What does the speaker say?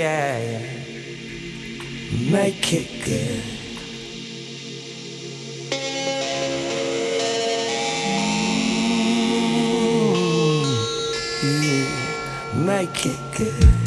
yeah, yeah. Make it good. Yeah. Make it good.